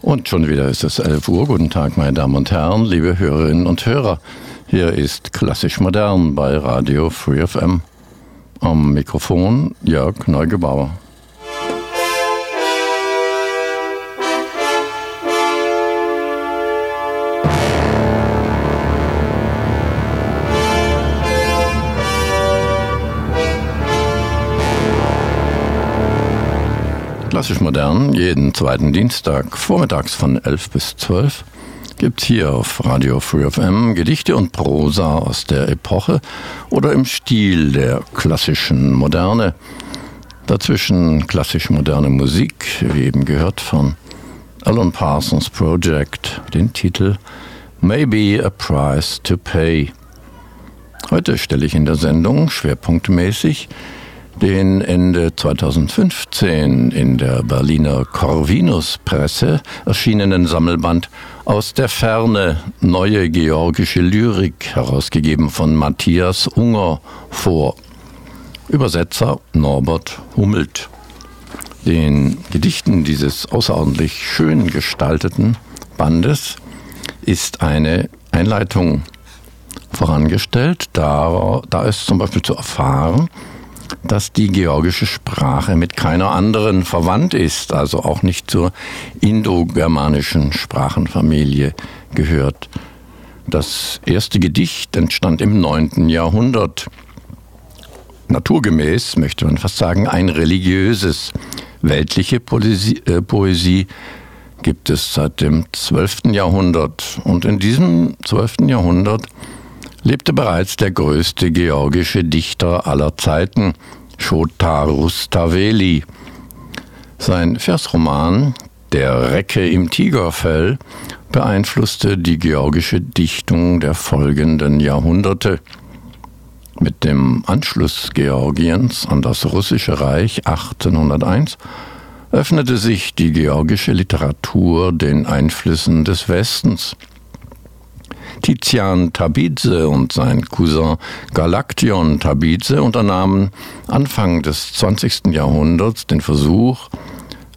Und schon wieder ist es 11 Uhr. Guten Tag, meine Damen und Herren, liebe Hörerinnen und Hörer. Hier ist Klassisch Modern bei Radio Free FM. Am Mikrofon Jörg Neugebauer. Klassisch modern, jeden zweiten Dienstag, vormittags von 11 bis 12, gibt hier auf Radio Free FM Gedichte und Prosa aus der Epoche oder im Stil der klassischen Moderne. Dazwischen klassisch-moderne Musik, wie eben gehört von Alan Parsons Project, den Titel Maybe a Price to Pay. Heute stelle ich in der Sendung schwerpunktmäßig den Ende 2015 in der Berliner Corvinus Presse erschienenen Sammelband Aus der Ferne Neue Georgische Lyrik, herausgegeben von Matthias Unger, vor. Übersetzer Norbert Hummelt. Den Gedichten dieses außerordentlich schön gestalteten Bandes ist eine Einleitung vorangestellt. Da, da ist zum Beispiel zu erfahren, dass die georgische Sprache mit keiner anderen verwandt ist, also auch nicht zur indogermanischen Sprachenfamilie gehört. Das erste Gedicht entstand im 9. Jahrhundert. Naturgemäß, möchte man fast sagen, ein religiöses. Weltliche Poesie, äh, Poesie gibt es seit dem 12. Jahrhundert. Und in diesem 12. Jahrhundert lebte bereits der größte georgische Dichter aller Zeiten, Shotar Rustaveli. Sein Versroman Der Recke im Tigerfell beeinflusste die georgische Dichtung der folgenden Jahrhunderte. Mit dem Anschluss Georgiens an das russische Reich 1801 öffnete sich die georgische Literatur den Einflüssen des Westens. Tizian Tabidze und sein Cousin Galaktion Tabidze unternahmen Anfang des 20. Jahrhunderts den Versuch,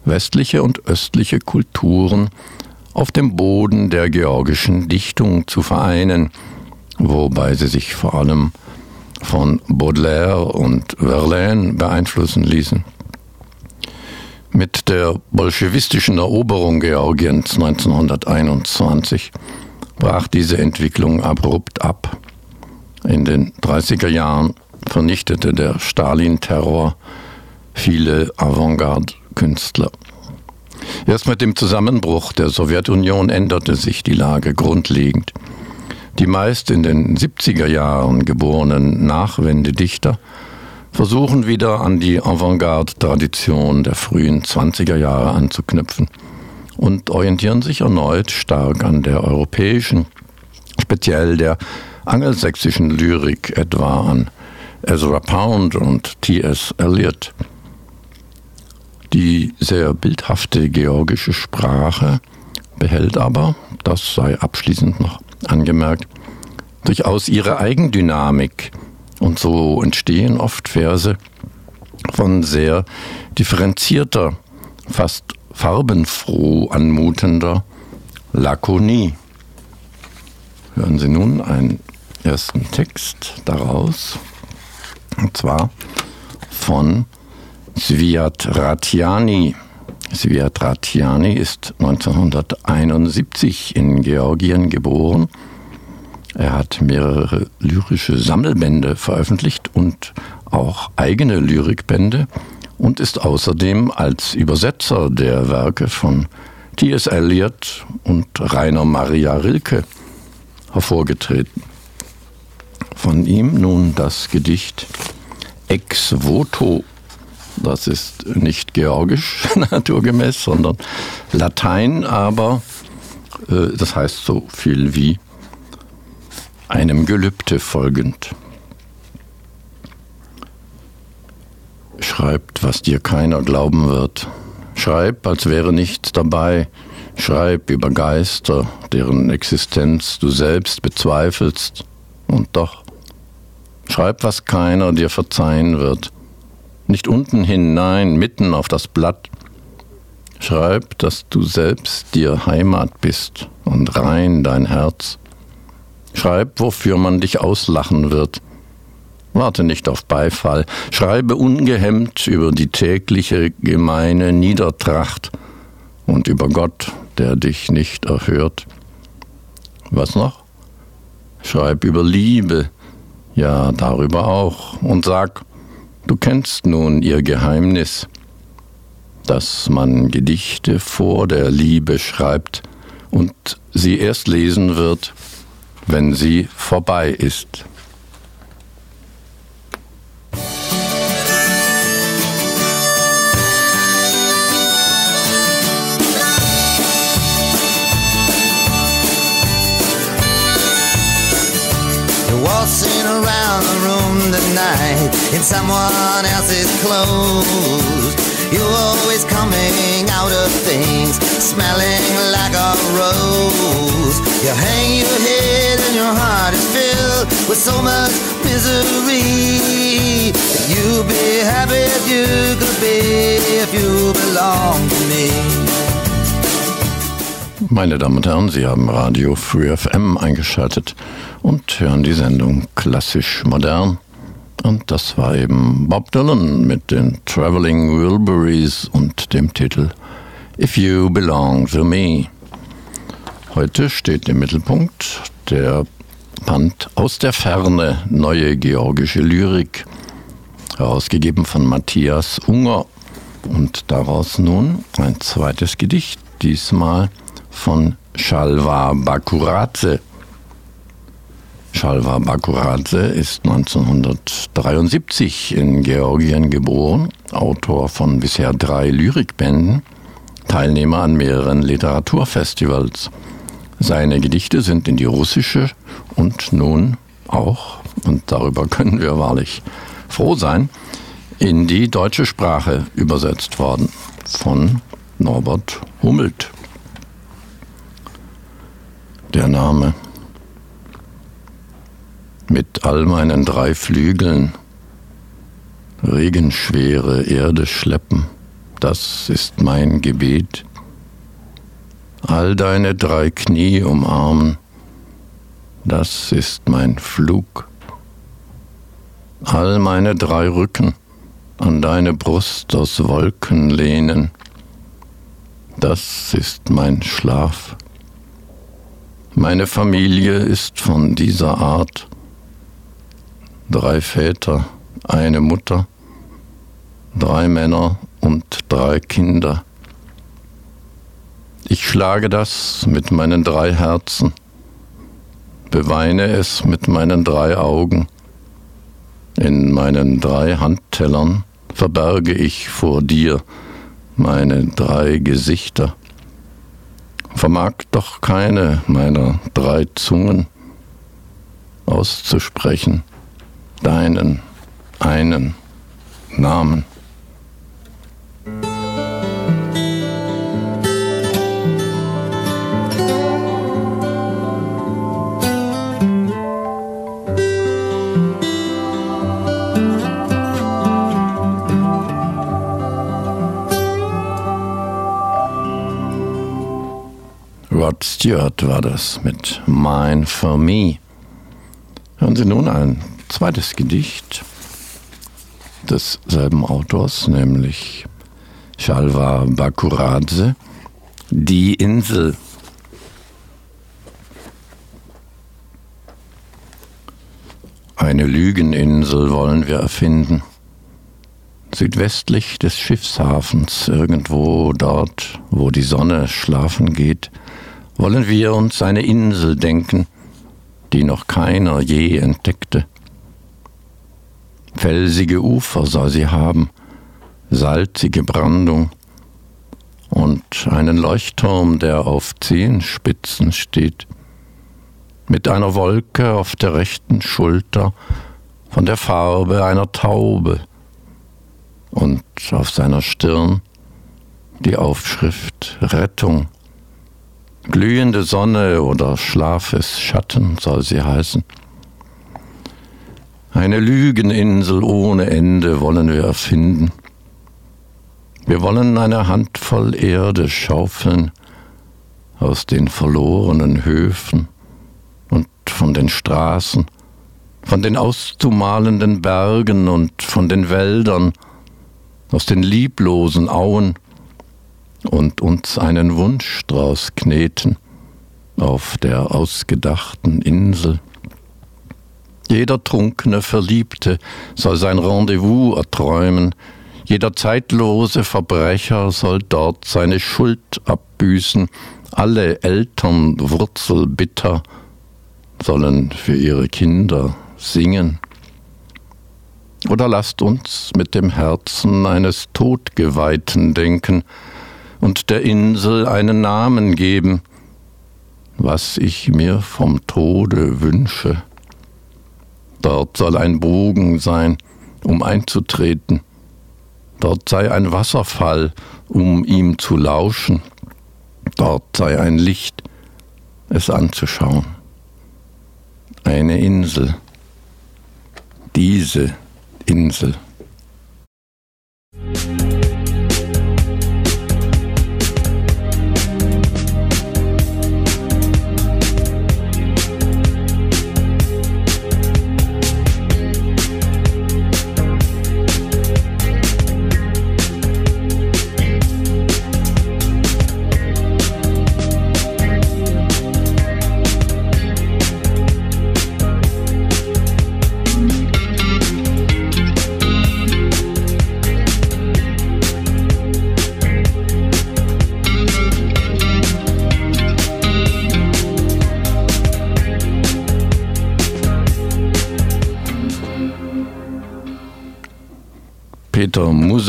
westliche und östliche Kulturen auf dem Boden der georgischen Dichtung zu vereinen, wobei sie sich vor allem von Baudelaire und Verlaine beeinflussen ließen. Mit der bolschewistischen Eroberung Georgiens 1921 brach diese Entwicklung abrupt ab. In den 30er Jahren vernichtete der Stalin-Terror viele Avantgarde-Künstler. Erst mit dem Zusammenbruch der Sowjetunion änderte sich die Lage grundlegend. Die meist in den 70er Jahren geborenen Nachwendedichter versuchen wieder an die Avantgarde-Tradition der frühen 20er Jahre anzuknüpfen und orientieren sich erneut stark an der europäischen, speziell der angelsächsischen Lyrik, etwa an Ezra Pound und T.S. Eliot. Die sehr bildhafte georgische Sprache behält aber, das sei abschließend noch angemerkt, durchaus ihre Eigendynamik und so entstehen oft Verse von sehr differenzierter, fast farbenfroh anmutender Lakonie. Hören Sie nun einen ersten Text daraus, und zwar von Sviatratiani. Sviatratiani ist 1971 in Georgien geboren. Er hat mehrere lyrische Sammelbände veröffentlicht und auch eigene Lyrikbände und ist außerdem als Übersetzer der Werke von T.S. Eliot und Rainer Maria Rilke hervorgetreten. Von ihm nun das Gedicht Ex voto. Das ist nicht georgisch naturgemäß, sondern Latein, aber äh, das heißt so viel wie einem Gelübde folgend. Schreibt, was dir keiner glauben wird. Schreib, als wäre nichts dabei. Schreib über Geister, deren Existenz du selbst bezweifelst. Und doch. Schreib, was keiner dir verzeihen wird. Nicht unten hin, nein, mitten auf das Blatt. Schreib, dass du selbst dir Heimat bist und rein dein Herz. Schreib, wofür man dich auslachen wird. Warte nicht auf Beifall. Schreibe ungehemmt über die tägliche gemeine Niedertracht und über Gott, der dich nicht erhört. Was noch? Schreib über Liebe, ja darüber auch, und sag, du kennst nun ihr Geheimnis dass man Gedichte vor der Liebe schreibt und sie erst lesen wird, wenn sie vorbei ist. Tonight in someone else's clothes. You're always coming out of things, smelling like a rose. You hang your head and your heart is filled with so much misery. You'd be happy if you could be, if you belong to me. Meine Damen und Herren, Sie haben Radio Free FM eingeschaltet und hören die Sendung Klassisch Modern. Und das war eben Bob Dylan mit den Traveling Wilburys und dem Titel If You Belong to Me. Heute steht im Mittelpunkt der Band Aus der Ferne, neue georgische Lyrik, herausgegeben von Matthias Unger. Und daraus nun ein zweites Gedicht, diesmal von Shalva Bakuradze. Shalva Bakuradze ist 1973 in Georgien geboren, Autor von bisher drei Lyrikbänden, Teilnehmer an mehreren Literaturfestivals. Seine Gedichte sind in die russische und nun auch, und darüber können wir wahrlich froh sein, in die deutsche Sprache übersetzt worden von Norbert Hummelt. Der Name mit all meinen drei Flügeln regenschwere Erde schleppen, das ist mein Gebet. All deine drei Knie umarmen, das ist mein Flug. All meine drei Rücken an deine Brust aus Wolken lehnen, das ist mein Schlaf. Meine Familie ist von dieser Art, drei Väter, eine Mutter, drei Männer und drei Kinder. Ich schlage das mit meinen drei Herzen, beweine es mit meinen drei Augen. In meinen drei Handtellern verberge ich vor dir meine drei Gesichter. Vermag doch keine meiner drei Zungen auszusprechen deinen einen Namen. Rod Stewart war das mit Mine for Me. Hören Sie nun ein zweites Gedicht desselben Autors, nämlich Shalva Bakuradze, Die Insel. Eine Lügeninsel wollen wir erfinden. Südwestlich des Schiffshafens, irgendwo dort, wo die Sonne schlafen geht, wollen wir uns eine Insel denken, die noch keiner je entdeckte. Felsige Ufer soll sie haben, salzige Brandung und einen Leuchtturm, der auf Zehenspitzen steht, mit einer Wolke auf der rechten Schulter von der Farbe einer Taube und auf seiner Stirn die Aufschrift Rettung. Glühende Sonne oder Schlafes Schatten soll sie heißen. Eine Lügeninsel ohne Ende wollen wir erfinden. Wir wollen eine Handvoll Erde schaufeln aus den verlorenen Höfen und von den Straßen, von den auszumalenden Bergen und von den Wäldern, aus den lieblosen Auen und uns einen Wunschstrauß kneten auf der ausgedachten Insel. Jeder trunkene Verliebte soll sein Rendezvous erträumen, jeder zeitlose Verbrecher soll dort seine Schuld abbüßen, alle Eltern wurzelbitter sollen für ihre Kinder singen. Oder lasst uns mit dem Herzen eines Todgeweihten denken und der Insel einen Namen geben, was ich mir vom Tode wünsche. Dort soll ein Bogen sein, um einzutreten, Dort sei ein Wasserfall, um ihm zu lauschen. Dort sei ein Licht, es anzuschauen. Eine Insel. Diese Insel.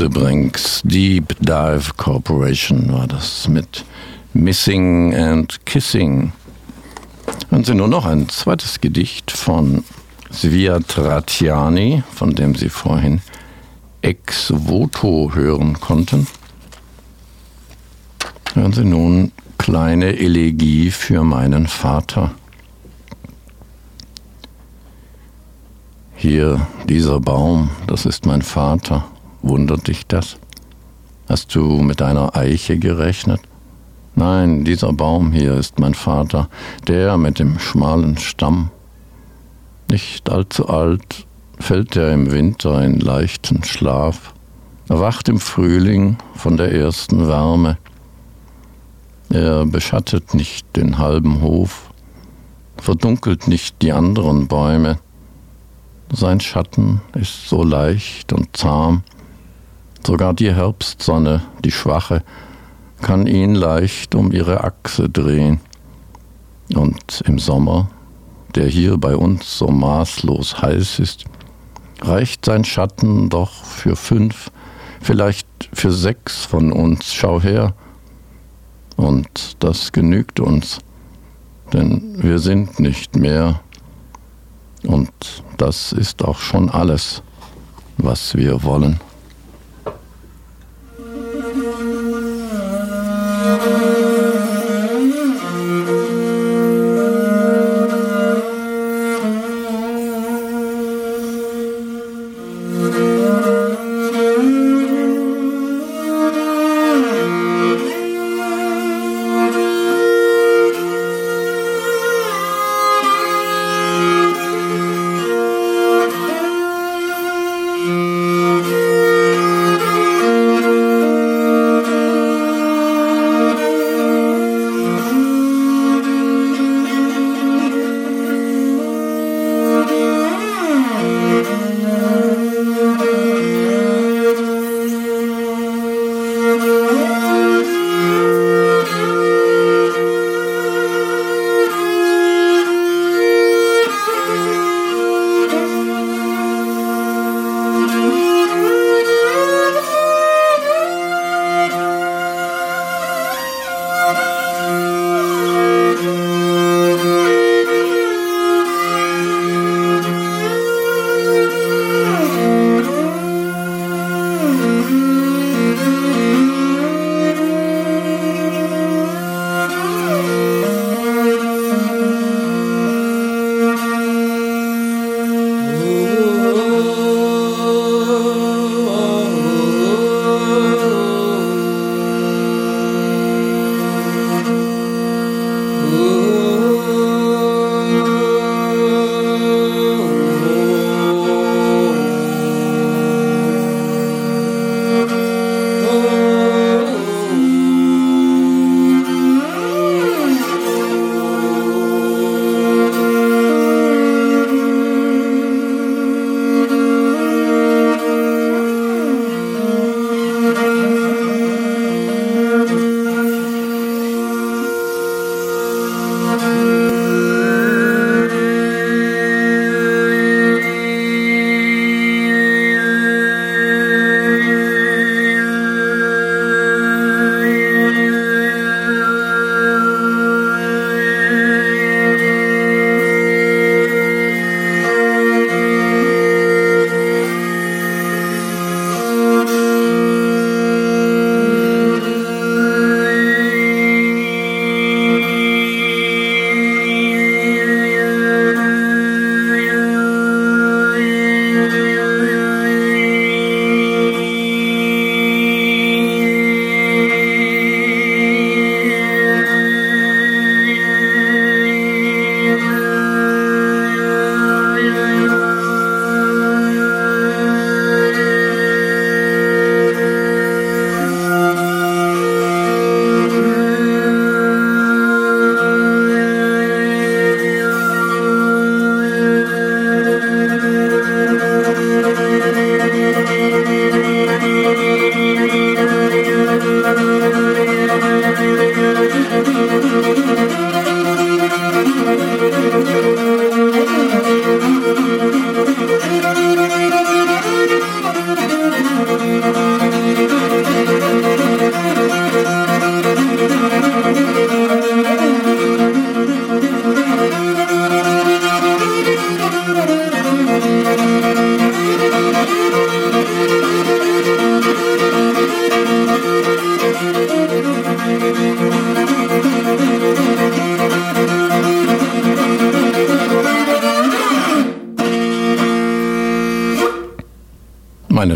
Peter Musebrinks Deep Dive Corporation war das mit Missing and Kissing. Hören Sie nur noch ein zweites Gedicht von Sviatratiani, von dem Sie vorhin Ex Voto hören konnten. Hören Sie nun kleine Elegie für meinen Vater. Hier, dieser Baum, das ist mein Vater. Wundert dich das? Hast du mit einer Eiche gerechnet? Nein, dieser Baum hier ist mein Vater, der mit dem schmalen Stamm. Nicht allzu alt fällt er im Winter in leichten Schlaf, erwacht im Frühling von der ersten Wärme. Er beschattet nicht den halben Hof, verdunkelt nicht die anderen Bäume. Sein Schatten ist so leicht und zahm, Sogar die Herbstsonne, die schwache, kann ihn leicht um ihre Achse drehen. Und im Sommer, der hier bei uns so maßlos heiß ist, reicht sein Schatten doch für fünf, vielleicht für sechs von uns. Schau her. Und das genügt uns, denn wir sind nicht mehr. Und das ist auch schon alles, was wir wollen.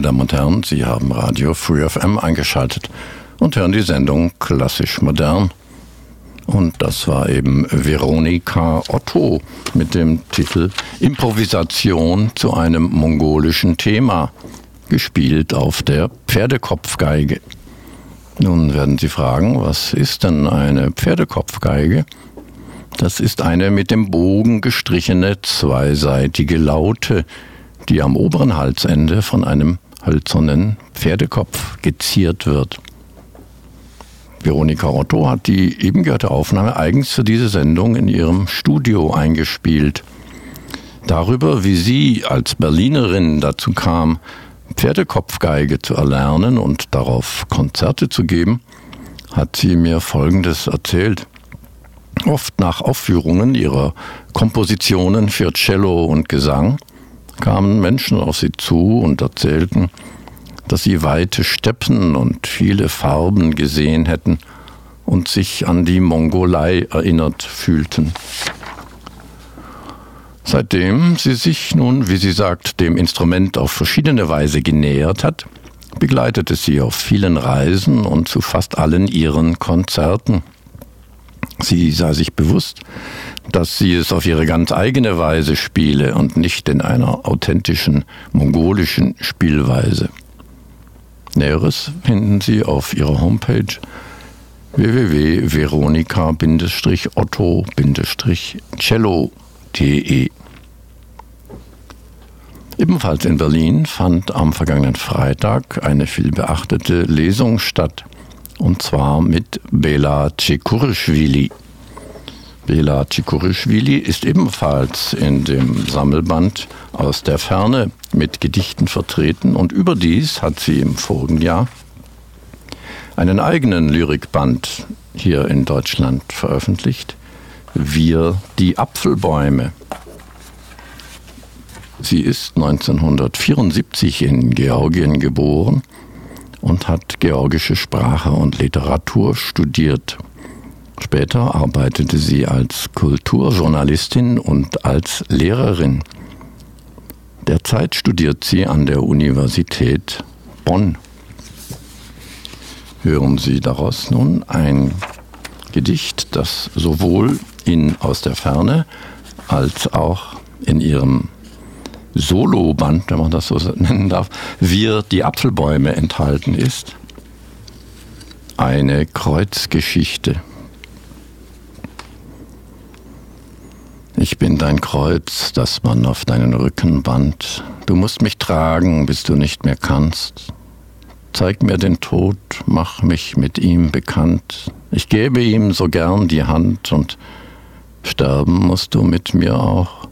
Damen und Herren, Sie haben Radio Free FM eingeschaltet und hören die Sendung Klassisch Modern. Und das war eben Veronika Otto mit dem Titel Improvisation zu einem mongolischen Thema, gespielt auf der Pferdekopfgeige. Nun werden Sie fragen, was ist denn eine Pferdekopfgeige? Das ist eine mit dem Bogen gestrichene zweiseitige Laute, die am oberen Halsende von einem hölzernen Pferdekopf geziert wird. Veronika Otto hat die eben gehörte Aufnahme eigens für diese Sendung in ihrem Studio eingespielt. Darüber, wie sie als Berlinerin dazu kam, Pferdekopfgeige zu erlernen und darauf Konzerte zu geben, hat sie mir Folgendes erzählt. Oft nach Aufführungen ihrer Kompositionen für Cello und Gesang kamen Menschen auf sie zu und erzählten, dass sie weite Steppen und viele Farben gesehen hätten und sich an die Mongolei erinnert fühlten. Seitdem sie sich nun, wie sie sagt, dem Instrument auf verschiedene Weise genähert hat, begleitete sie auf vielen Reisen und zu fast allen ihren Konzerten. Sie sei sich bewusst, dass sie es auf ihre ganz eigene Weise spiele und nicht in einer authentischen mongolischen Spielweise. Näheres finden Sie auf ihrer Homepage www.veronika-otto-cello.de. Ebenfalls in Berlin fand am vergangenen Freitag eine vielbeachtete Lesung statt, und zwar mit Bela Tschekurischwili. Bela Tschikorischwili ist ebenfalls in dem Sammelband aus der Ferne mit Gedichten vertreten und überdies hat sie im vorigen Jahr einen eigenen Lyrikband hier in Deutschland veröffentlicht. Wir die Apfelbäume. Sie ist 1974 in Georgien geboren und hat georgische Sprache und Literatur studiert. Später arbeitete sie als Kulturjournalistin und als Lehrerin. Derzeit studiert sie an der Universität Bonn. Hören Sie daraus nun ein Gedicht, das sowohl in Aus der Ferne als auch in ihrem Soloband, wenn man das so nennen darf, Wir die Apfelbäume enthalten ist. Eine Kreuzgeschichte. Ich bin dein Kreuz, das man auf deinen Rücken band. Du musst mich tragen, bis du nicht mehr kannst. Zeig mir den Tod, mach mich mit ihm bekannt. Ich gebe ihm so gern die Hand und sterben musst du mit mir auch.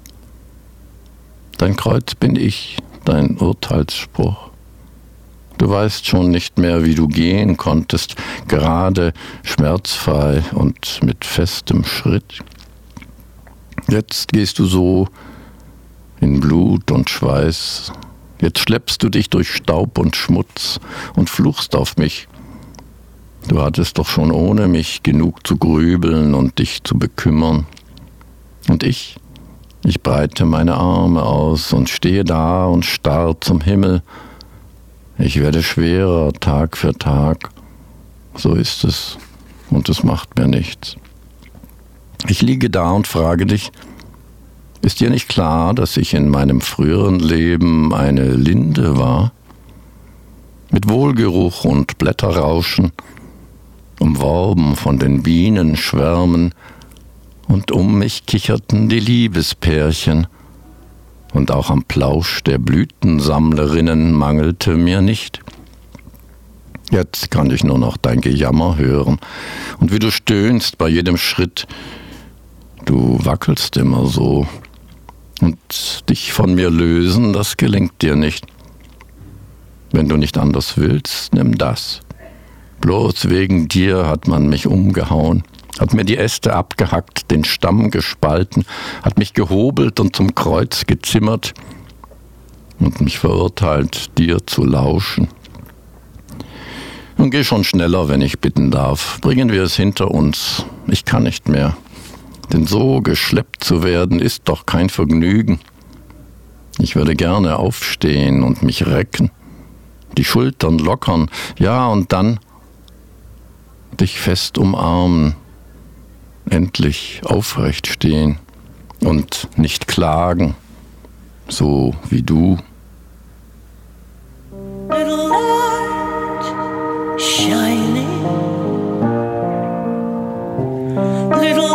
Dein Kreuz bin ich, dein Urteilsspruch. Du weißt schon nicht mehr, wie du gehen konntest, gerade, schmerzfrei und mit festem Schritt. Jetzt gehst du so in Blut und Schweiß. Jetzt schleppst du dich durch Staub und Schmutz und fluchst auf mich. Du hattest doch schon ohne mich genug zu grübeln und dich zu bekümmern. Und ich, ich breite meine Arme aus und stehe da und starr zum Himmel. Ich werde schwerer Tag für Tag. So ist es, und es macht mir nichts. Ich liege da und frage dich, ist dir nicht klar, dass ich in meinem früheren Leben eine Linde war? Mit Wohlgeruch und Blätterrauschen, umworben von den Bienenschwärmen, und um mich kicherten die Liebespärchen, und auch am Plausch der Blütensammlerinnen mangelte mir nicht. Jetzt kann ich nur noch dein Gejammer hören, und wie du stöhnst bei jedem Schritt, Du wackelst immer so. Und dich von mir lösen, das gelingt dir nicht. Wenn du nicht anders willst, nimm das. Bloß wegen dir hat man mich umgehauen, hat mir die Äste abgehackt, den Stamm gespalten, hat mich gehobelt und zum Kreuz gezimmert und mich verurteilt, dir zu lauschen. Nun geh schon schneller, wenn ich bitten darf. Bringen wir es hinter uns. Ich kann nicht mehr. Denn so geschleppt zu werden ist doch kein Vergnügen. Ich würde gerne aufstehen und mich recken, die Schultern lockern, ja, und dann dich fest umarmen, endlich aufrecht stehen und nicht klagen, so wie du. Little light shining. Little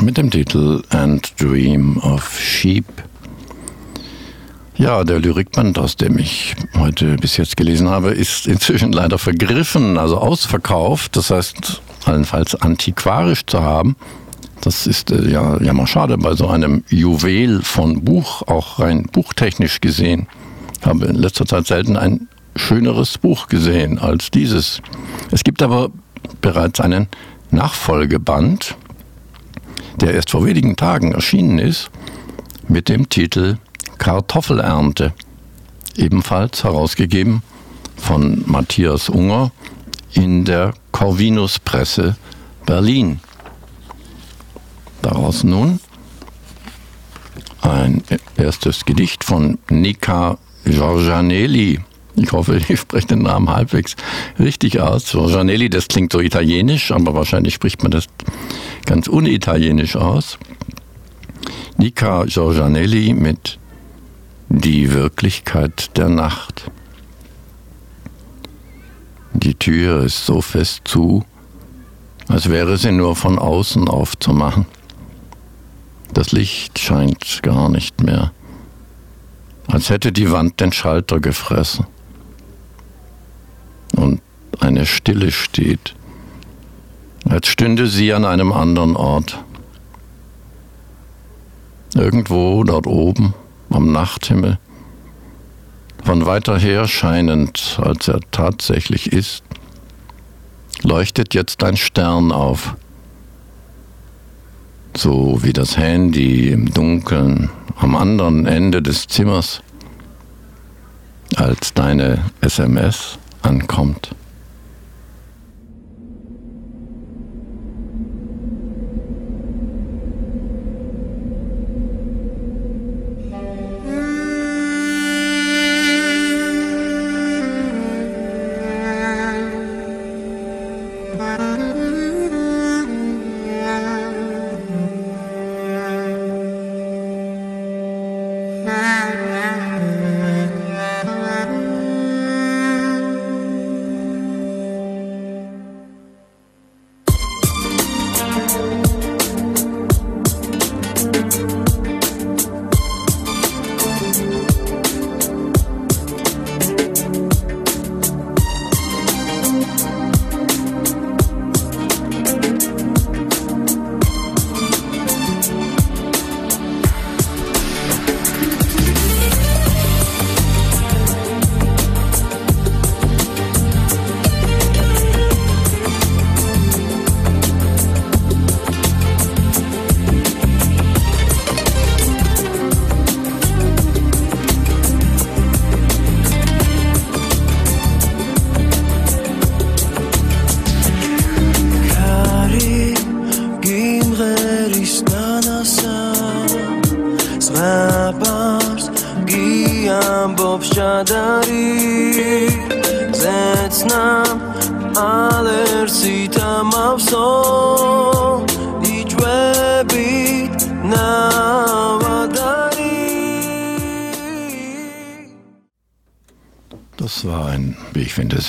mit dem Titel And Dream of Sheep. Ja, der Lyrikband, aus dem ich heute bis jetzt gelesen habe, ist inzwischen leider vergriffen, also ausverkauft. Das heißt, allenfalls antiquarisch zu haben. Das ist äh, ja, ja mal schade bei so einem Juwel von Buch, auch rein buchtechnisch gesehen. Ich habe in letzter Zeit selten ein schöneres Buch gesehen als dieses. Es gibt aber bereits einen Nachfolgeband, der erst vor wenigen Tagen erschienen ist, mit dem Titel Kartoffelernte, ebenfalls herausgegeben von Matthias Unger in der Corvinus Presse Berlin. Daraus nun ein erstes Gedicht von Nika Giorgianelli. Ich hoffe, ich spreche den Namen halbwegs richtig aus. Giorgianelli, das klingt so italienisch, aber wahrscheinlich spricht man das ganz unitalienisch aus. Nika Giorgianelli mit Die Wirklichkeit der Nacht. Die Tür ist so fest zu, als wäre sie nur von außen aufzumachen. Das Licht scheint gar nicht mehr, als hätte die Wand den Schalter gefressen. Und eine Stille steht, als stünde sie an einem anderen Ort. Irgendwo dort oben am Nachthimmel, von weiter her scheinend, als er tatsächlich ist, leuchtet jetzt ein Stern auf so wie das Handy im Dunkeln am anderen Ende des Zimmers, als deine SMS ankommt.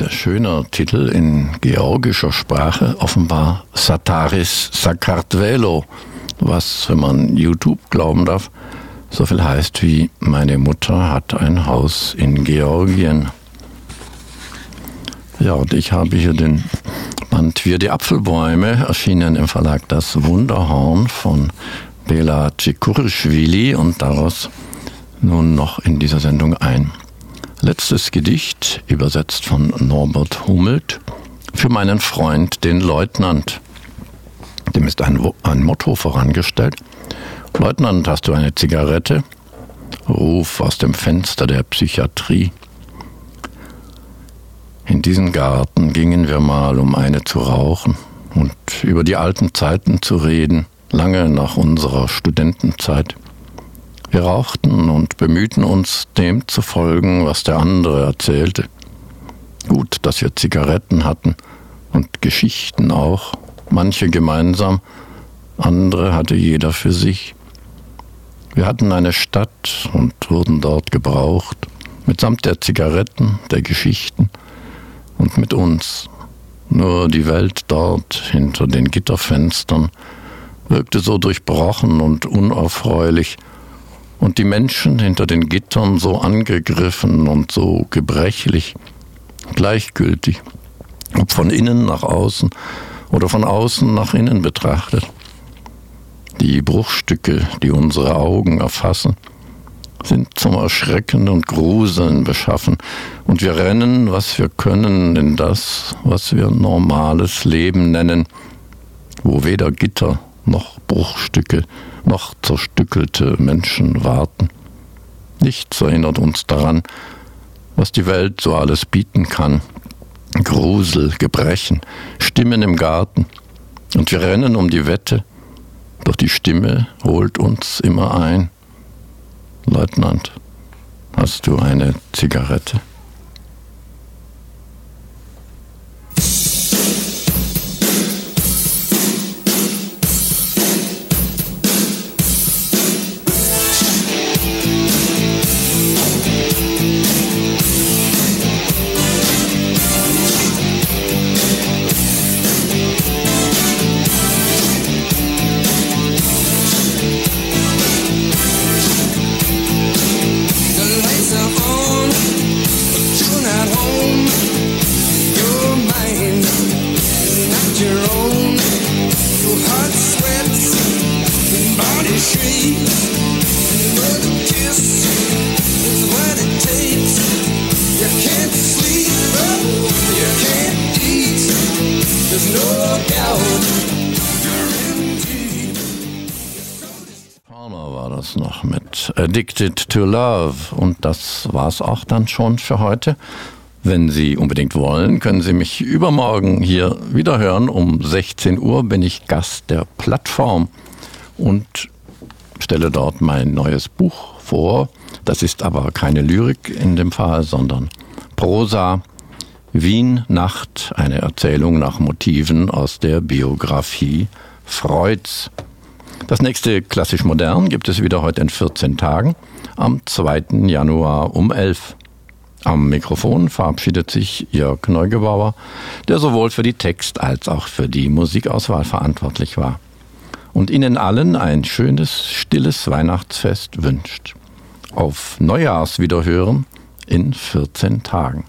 Schöner Titel in georgischer Sprache, offenbar Sataris Sakartvelo, was, wenn man YouTube glauben darf, so viel heißt wie meine Mutter hat ein Haus in Georgien. Ja, und ich habe hier den Band Wir die Apfelbäume, erschienen im Verlag Das Wunderhorn von Bela Tschikurischwili und daraus nun noch in dieser Sendung ein Letztes Gedicht, übersetzt von Norbert Hummelt, für meinen Freund, den Leutnant. Dem ist ein, ein Motto vorangestellt. Leutnant, hast du eine Zigarette? Ruf aus dem Fenster der Psychiatrie. In diesen Garten gingen wir mal, um eine zu rauchen und über die alten Zeiten zu reden, lange nach unserer Studentenzeit. Wir rauchten und bemühten uns, dem zu folgen, was der andere erzählte. Gut, dass wir Zigaretten hatten und Geschichten auch, manche gemeinsam, andere hatte jeder für sich. Wir hatten eine Stadt und wurden dort gebraucht, mitsamt der Zigaretten, der Geschichten und mit uns. Nur die Welt dort hinter den Gitterfenstern wirkte so durchbrochen und unerfreulich, und die Menschen hinter den Gittern so angegriffen und so gebrechlich, gleichgültig, ob von innen nach außen oder von außen nach innen betrachtet. Die Bruchstücke, die unsere Augen erfassen, sind zum Erschrecken und Gruseln beschaffen, und wir rennen, was wir können, in das, was wir normales Leben nennen, wo weder Gitter noch Bruchstücke noch zerstückelte Menschen warten. Nichts erinnert uns daran, was die Welt so alles bieten kann. Grusel, Gebrechen, Stimmen im Garten. Und wir rennen um die Wette, doch die Stimme holt uns immer ein. Leutnant, hast du eine Zigarette? Addicted to Love. Und das war's auch dann schon für heute. Wenn Sie unbedingt wollen, können Sie mich übermorgen hier wieder hören. Um 16 Uhr bin ich Gast der Plattform und stelle dort mein neues Buch vor. Das ist aber keine Lyrik in dem Fall, sondern Prosa. Wien Nacht, eine Erzählung nach Motiven aus der Biografie Freuds. Das nächste Klassisch Modern gibt es wieder heute in 14 Tagen, am 2. Januar um 11. Am Mikrofon verabschiedet sich Jörg Neugebauer, der sowohl für die Text- als auch für die Musikauswahl verantwortlich war. Und Ihnen allen ein schönes, stilles Weihnachtsfest wünscht. Auf Neujahrswiederhören in 14 Tagen.